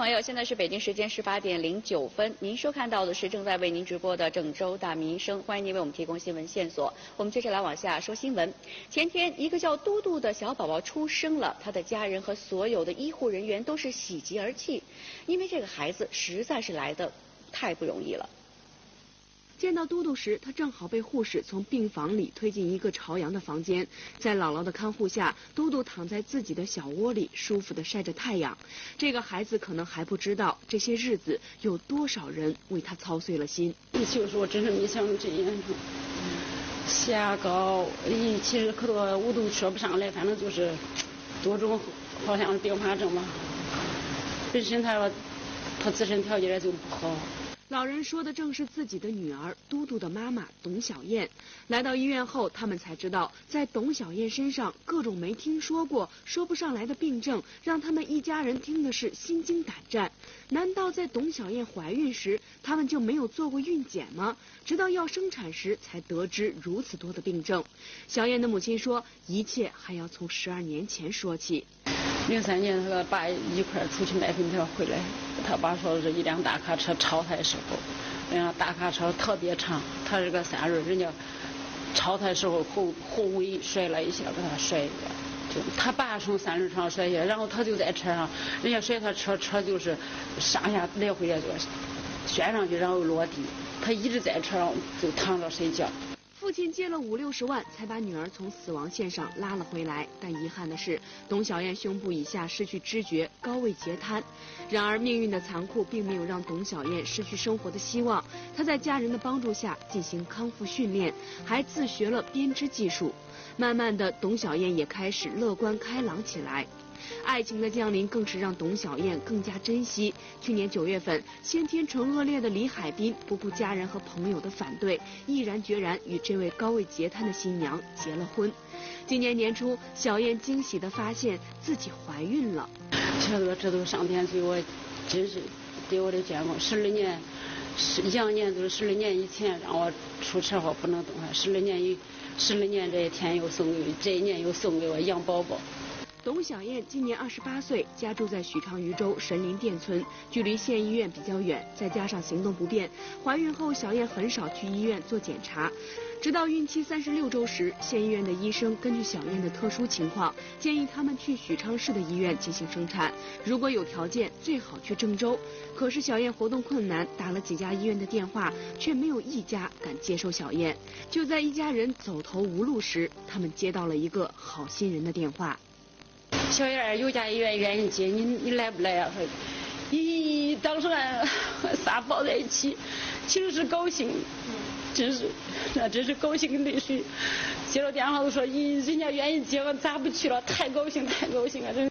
朋友，现在是北京时间十八点零九分，您收看到的是正在为您直播的郑州大民生，欢迎您为我们提供新闻线索。我们接着来往下说新闻。前天，一个叫嘟嘟的小宝宝出生了，他的家人和所有的医护人员都是喜极而泣，因为这个孩子实在是来的太不容易了。见到嘟嘟时，他正好被护士从病房里推进一个朝阳的房间，在姥姥的看护下，嘟嘟躺在自己的小窝里，舒服的晒着太阳。这个孩子可能还不知道，这些日子有多少人为他操碎了心。就是我真是没想到这样，血压高，咦，其实可多我都说不上来，反正就是多种，好像是并发症吧。本身他说他自身条件就不好。老人说的正是自己的女儿嘟嘟的妈妈董小燕。来到医院后，他们才知道，在董小燕身上各种没听说过、说不上来的病症，让他们一家人听的是心惊胆战。难道在董小燕怀孕时，他们就没有做过孕检吗？直到要生产时，才得知如此多的病症。小燕的母亲说，一切还要从十二年前说起。零三年，他爸一块出去买粉条回来，他爸说是一辆大卡车超他的时候，那辆大卡车特别长，他是个三轮，人家超他的时候后后尾摔了一下，给他摔的，就他爸从三轮上摔下，然后他就在车上，人家摔他车，车就是上下来回就旋上去，然后落地，他一直在车上就躺着睡觉。父亲借了五六十万，才把女儿从死亡线上拉了回来。但遗憾的是，董小燕胸部以下失去知觉，高位截瘫。然而，命运的残酷并没有让董小燕失去生活的希望。她在家人的帮助下进行康复训练，还自学了编织技术。慢慢的，董小燕也开始乐观开朗起来。爱情的降临更是让董小燕更加珍惜。去年九月份，先天唇腭裂的李海滨不顾家人和朋友的反对，毅然决然与这位高位截瘫的新娘结了婚。今年年初，小燕惊喜地发现自己怀孕了。觉得这都上天对我真是给我的眷顾。十二年，十羊年都是十二年以前让我出车祸不能动弹，十二年以十二年这一天又送给这一年又送给我养宝宝。董小燕今年二十八岁，家住在许昌禹州神林店村，距离县医院比较远，再加上行动不便，怀孕后小燕很少去医院做检查。直到孕期三十六周时，县医院的医生根据小燕的特殊情况，建议他们去许昌市的医院进行生产。如果有条件，最好去郑州。可是小燕活动困难，打了几家医院的电话，却没有一家敢接受小燕。就在一家人走投无路时，他们接到了一个好心人的电话。小燕有家医院愿意接你，你来不来呀？说，咦，当时俺仨抱在一起，其实是高兴，真是，那真是高兴的泪水。接了电话都说，咦，人家愿意接我，咋不去了？太高兴，太高兴了，真